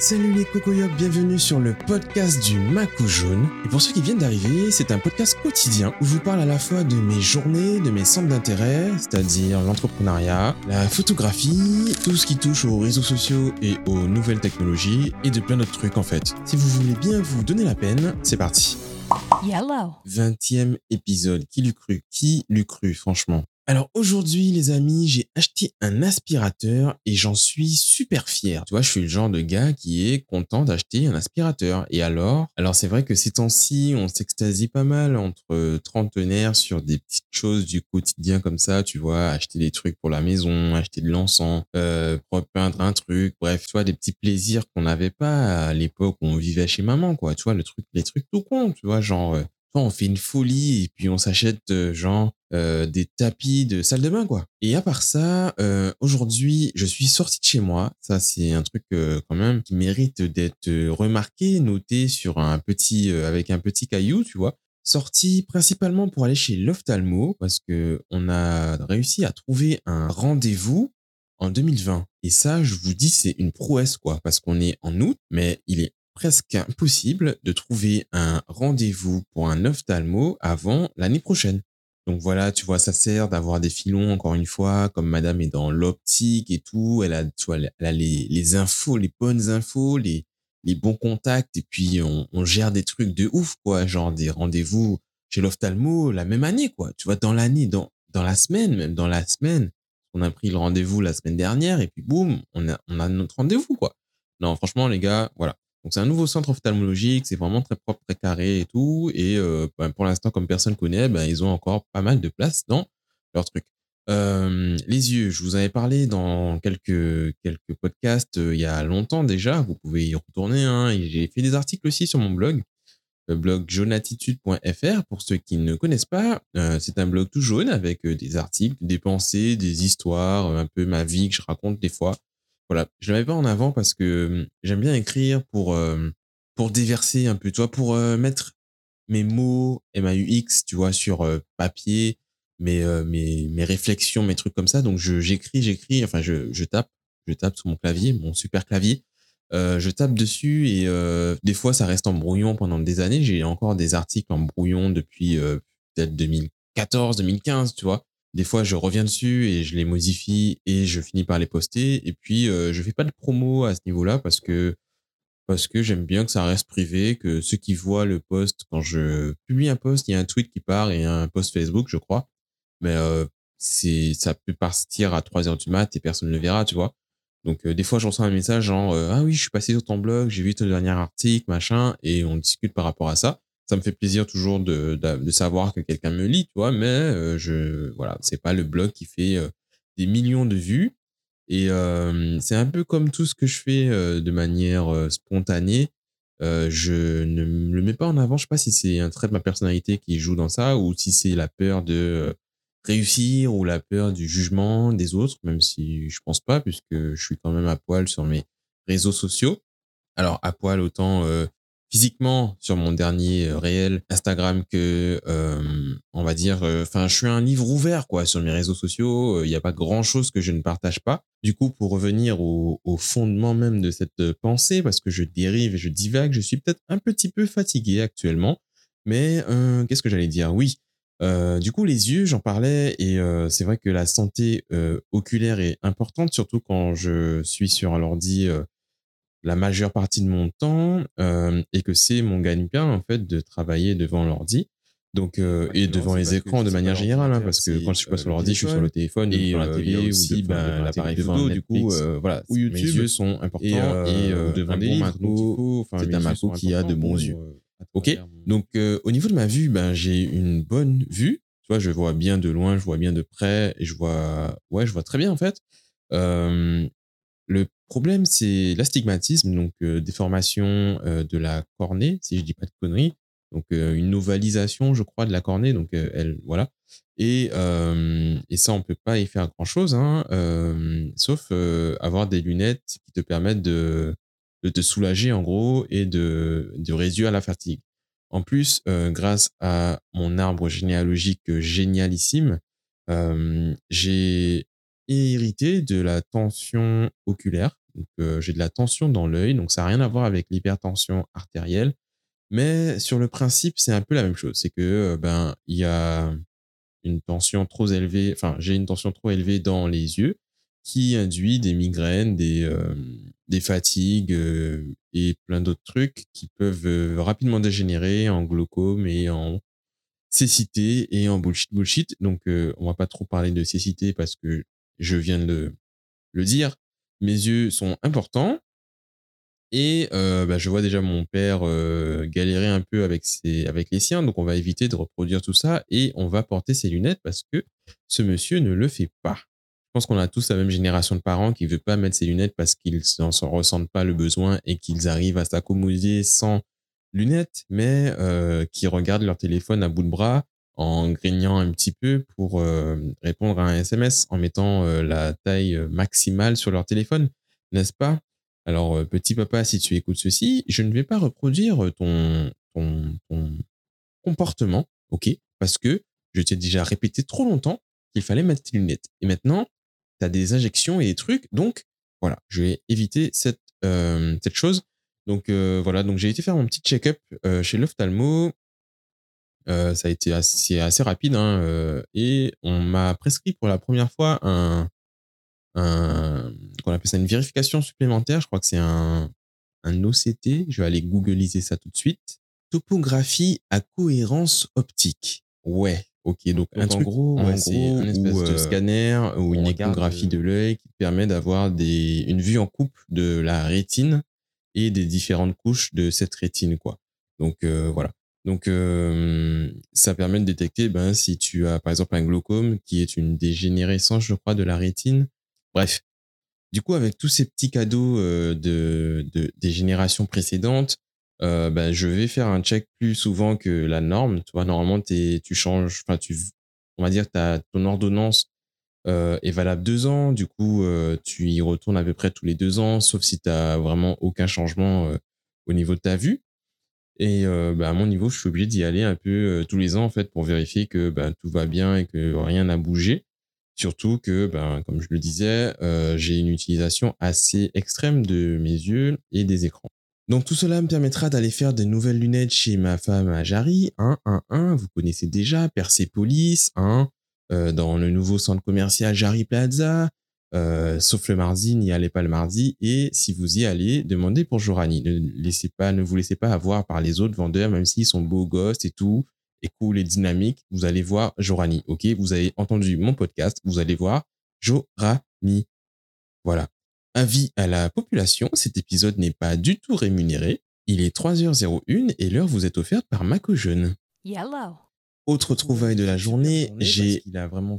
Salut les cocoyocs, bienvenue sur le podcast du Macou Jaune. Et pour ceux qui viennent d'arriver, c'est un podcast quotidien où je vous parle à la fois de mes journées, de mes centres d'intérêt, c'est-à-dire l'entrepreneuriat, la photographie, tout ce qui touche aux réseaux sociaux et aux nouvelles technologies et de plein d'autres trucs en fait. Si vous voulez bien vous donner la peine, c'est parti. Yellow. 20e épisode. Qui l'eût cru? Qui l'eût cru, franchement? Alors aujourd'hui, les amis, j'ai acheté un aspirateur et j'en suis super fier. Tu vois, je suis le genre de gars qui est content d'acheter un aspirateur. Et alors? Alors c'est vrai que ces temps-ci, on s'extasie pas mal entre trentenaires sur des petites choses du quotidien comme ça, tu vois, acheter des trucs pour la maison, acheter de l'encens, euh, peindre un truc, bref, tu vois, des petits plaisirs qu'on n'avait pas à l'époque où on vivait chez maman, quoi. Tu vois, les trucs tout con, tu vois, genre... Euh, on fait une folie et puis on s'achète euh, genre euh, des tapis de salle de bain quoi. Et à part ça, euh, aujourd'hui, je suis sorti de chez moi. Ça c'est un truc quand même qui mérite d'être remarqué, noté sur un petit avec un petit caillou, tu vois. Sorti principalement pour aller chez l'ophtalmo parce que on a réussi à trouver un rendez-vous en 2020. Et ça, je vous dis, c'est une prouesse, quoi, parce qu'on est en août, mais il est presque impossible de trouver un rendez-vous pour un ophtalmo avant l'année prochaine. Donc voilà, tu vois, ça sert d'avoir des filons, encore une fois, comme madame est dans l'optique et tout, elle a, tu vois, elle a les, infos, les bonnes infos, les, bons contacts, et puis on, gère des trucs de ouf, quoi, genre des rendez-vous chez l'ophtalmo la même année, quoi. Tu vois, dans l'année, dans, dans la semaine, même dans la semaine, on a pris le rendez-vous la semaine dernière, et puis boum, on a, on a notre rendez-vous, quoi. Non, franchement, les gars, voilà. Donc c'est un nouveau centre ophtalmologique, c'est vraiment très propre, très carré et tout. Et euh, ben, pour l'instant, comme personne connaît, ben, ils ont encore pas mal de place dans leur truc. Euh, les yeux, je vous avais parlé dans quelques quelques podcasts euh, il y a longtemps déjà. Vous pouvez y retourner. Hein, J'ai fait des articles aussi sur mon blog, le blog jaunatitude.fr. Pour ceux qui ne connaissent pas, c'est un blog tout jaune avec des articles, des pensées, des histoires, un peu ma vie que je raconte des fois voilà, je le mets pas en avant parce que hum, j'aime bien écrire pour euh, pour déverser un peu, tu vois, pour euh, mettre mes mots MAUX, tu vois, sur euh, papier, mes, mes mes réflexions, mes trucs comme ça. Donc j'écris, j'écris, enfin je je tape, je tape sur mon clavier, mon super clavier. je tape dessus et des fois ça reste en brouillon pendant des années. J'ai encore des articles en brouillon depuis peut-être 2014, 2015, tu vois. Des fois, je reviens dessus et je les modifie et je finis par les poster. Et puis, euh, je fais pas de promo à ce niveau-là parce que parce que j'aime bien que ça reste privé, que ceux qui voient le post quand je publie un post, il y a un tweet qui part et un post Facebook, je crois. Mais euh, c'est ça peut partir à 3 heures du mat et personne ne le verra, tu vois. Donc euh, des fois, je reçois un message genre euh, ah oui, je suis passé sur ton blog, j'ai vu ton dernier article, machin, et on discute par rapport à ça ça me fait plaisir toujours de, savoir que quelqu'un me lit, tu vois, mais euh, je, voilà, c'est pas le blog qui fait euh, des millions de vues. Et euh, c'est un peu comme tout ce que je fais de manière spontanée. je ne le mets pas en avant. Je sais pas si c'est un trait de ma personnalité qui joue dans ça ou si c'est la peur de réussir ou la peur du jugement des autres, même si je pense pas, puisque je suis quand même à poil sur mes réseaux sociaux. Alors à poil autant physiquement sur mon dernier euh, réel Instagram que euh, on va dire euh, enfin je suis un livre ouvert quoi sur mes réseaux sociaux. Il n'y a pas grand chose que je ne partage pas. Du coup pour revenir au, au, fondement même de cette pensée parce que je dérive et je divague je suis peut-être un petit peu fatigué actuellement. Mais qu'est-ce que j'allais dire? Oui du coup les yeux j'en parlais et c'est vrai que la santé oculaire est importante surtout quand je suis sur un ordi la majeure partie de mon temps euh, et que c'est mon gagne-pain en fait de travailler devant l'ordi. Donc euh, et devant les écrans de manière générale hein, parce que quand je suis pas sur l'ordi, je suis sur le téléphone et sur la télé ou aussi ben, l'appareil photo du coup euh, voilà ou YouTube, mes yeux sont importants et, devant des livres enfin c'est un macro qui a de bons yeux. OK Donc au niveau de ma vue ben j'ai une bonne vue, tu vois, je vois bien de loin, je vois bien de près et je vois ouais, je vois très bien en fait. Le problème, c'est l'astigmatisme, donc euh, déformation euh, de la cornée, si je dis pas de conneries. Donc euh, une ovalisation, je crois, de la cornée. Donc elle, voilà. Et, et ça, on peut pas y faire grand chose, hein, sauf avoir des lunettes qui te permettent de, de te soulager en gros et de, de réduire la fatigue. En plus, grâce à mon arbre généalogique génialissime, j'ai hérité de la tension oculaire. Donc, j'ai de la tension dans l'œil, donc ça n'a rien à voir avec l'hypertension artérielle. Mais sur le principe, c'est un peu la même chose. C'est que ben il y a une tension trop élevée, enfin j'ai une tension trop élevée dans les yeux qui induit des migraines, des, des fatigues et plein d'autres trucs qui peuvent rapidement dégénérer en glaucome et en cécité et en bullshit bullshit. Donc on va pas trop parler de cécité parce que je viens de le dire. Mes yeux sont importants et bah, je vois déjà mon père galérer un peu avec, ses, avec les siens, donc on va éviter de reproduire tout ça et on va porter ses lunettes parce que ce monsieur ne le fait pas. Je pense qu'on a tous la même génération de parents qui ne veut pas mettre ses lunettes parce qu'ils n'en ressentent pas le besoin et qu'ils arrivent à s'accommoder sans lunettes, mais qui regardent leur téléphone à bout de bras en grignant un petit peu pour euh, répondre à un SMS, en mettant euh, la taille maximale sur leur téléphone, n'est-ce pas? Alors, euh, petit papa, si tu écoutes ceci, je ne vais pas reproduire euh, ton, ton, comportement, ok? Parce que je t'ai déjà répété trop longtemps qu'il fallait mettre tes lunettes. Et maintenant, tu as des injections et des trucs, donc voilà, je vais éviter cette, euh, cette chose. Donc voilà, donc j'ai été faire mon petit check-up chez l'ophtalmo. Ça a été assez, assez rapide hein, et on m'a prescrit pour la première fois un, un, qu'on appelle ça une vérification supplémentaire. Je crois que c'est un, un OCT. Je vais aller googliser ça tout de suite. Topographie à cohérence optique. Ouais. Ok, donc, un truc, en gros, c'est un espèce de euh, scanner ou une échographie de l'œil qui permet d'avoir des, une vue en coupe de la rétine et des différentes couches de cette rétine, quoi. Donc euh, voilà. Donc euh, ça permet de détecter ben, si tu as par exemple un glaucome qui est une dégénérescence, je crois, de la rétine Bref. Du coup, avec tous ces petits cadeaux euh, de, de, des générations précédentes, euh, ben, je vais faire un check plus souvent que la norme. Tu vois, normalement, tu changes, enfin, tu, on va dire, ta, ton ordonnance euh, est valable deux ans. Du coup, euh, tu y retournes à peu près tous les deux ans, sauf si tu as vraiment aucun changement euh, au niveau de ta vue. Et ben, à mon niveau, je suis obligé d'y aller un peu tous les ans, en fait, pour vérifier que ben, tout va bien et que rien n'a bougé. Surtout que, ben, comme je le disais, euh, j'ai une utilisation assez extrême de mes yeux et des écrans. Donc tout cela me permettra d'aller faire des nouvelles lunettes chez ma femme à Jarry, 1, 1, 1, vous connaissez déjà, Persepolis, 1, euh, dans le nouveau centre commercial Jarry Plaza, euh, sauf le mardi, n'y allez pas le mardi, et si vous y allez, demandez pour Jorani. Ne, laissez pas, ne vous laissez pas avoir par les autres vendeurs, même s'ils sont beaux gosses et tout et cool et dynamique, vous allez voir Jorani. OK? Vous avez entendu mon podcast, vous allez voir Jorani. Voilà. Avis à la population, cet épisode n'est pas du tout rémunéré. Il est 3h01 et l'heure vous est offerte par Mako Jeune. Yellow. Autre trouvaille de la journée, j'ai,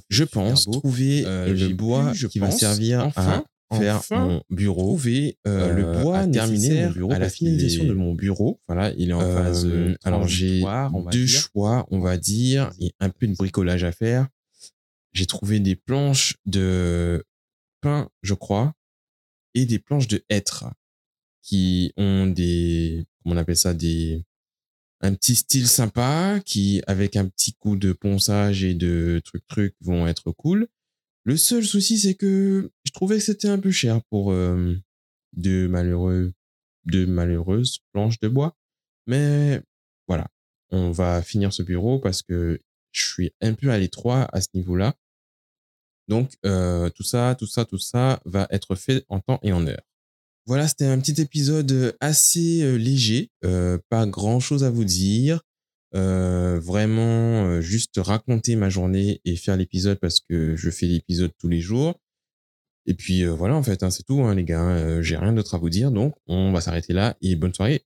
je pense, trouvé euh, le bois qui va servir enfin, faire mon bureau, trouver euh, le euh, bois terminer mon bureau, à la finalisation de mon bureau. Voilà, il est en phase. Euh, alors j'ai deux choix, on va dire, et un peu de bricolage à faire. J'ai trouvé des planches de pain, je crois, et des planches de hêtre qui ont des, comment on appelle ça, des, un petit style sympa qui, avec un petit coup de ponçage et de trucs trucs, vont être cool. Le seul souci, c'est que je trouvais que c'était un peu cher pour euh, de malheureux, de malheureuses planches de bois. Mais voilà, on va finir ce bureau parce que je suis un peu à l'étroit à ce niveau-là. Donc euh, tout ça, tout ça, tout ça va être fait en temps et en heure. Voilà, c'était un petit épisode assez euh, léger, pas grand-chose à vous dire. Euh, vraiment euh, juste raconter ma journée et faire l'épisode parce que je fais l'épisode tous les jours. Et puis euh, voilà en fait, hein, c'est tout hein, les gars. Hein, j'ai rien d'autre à vous dire, donc on va s'arrêter là et bonne soirée.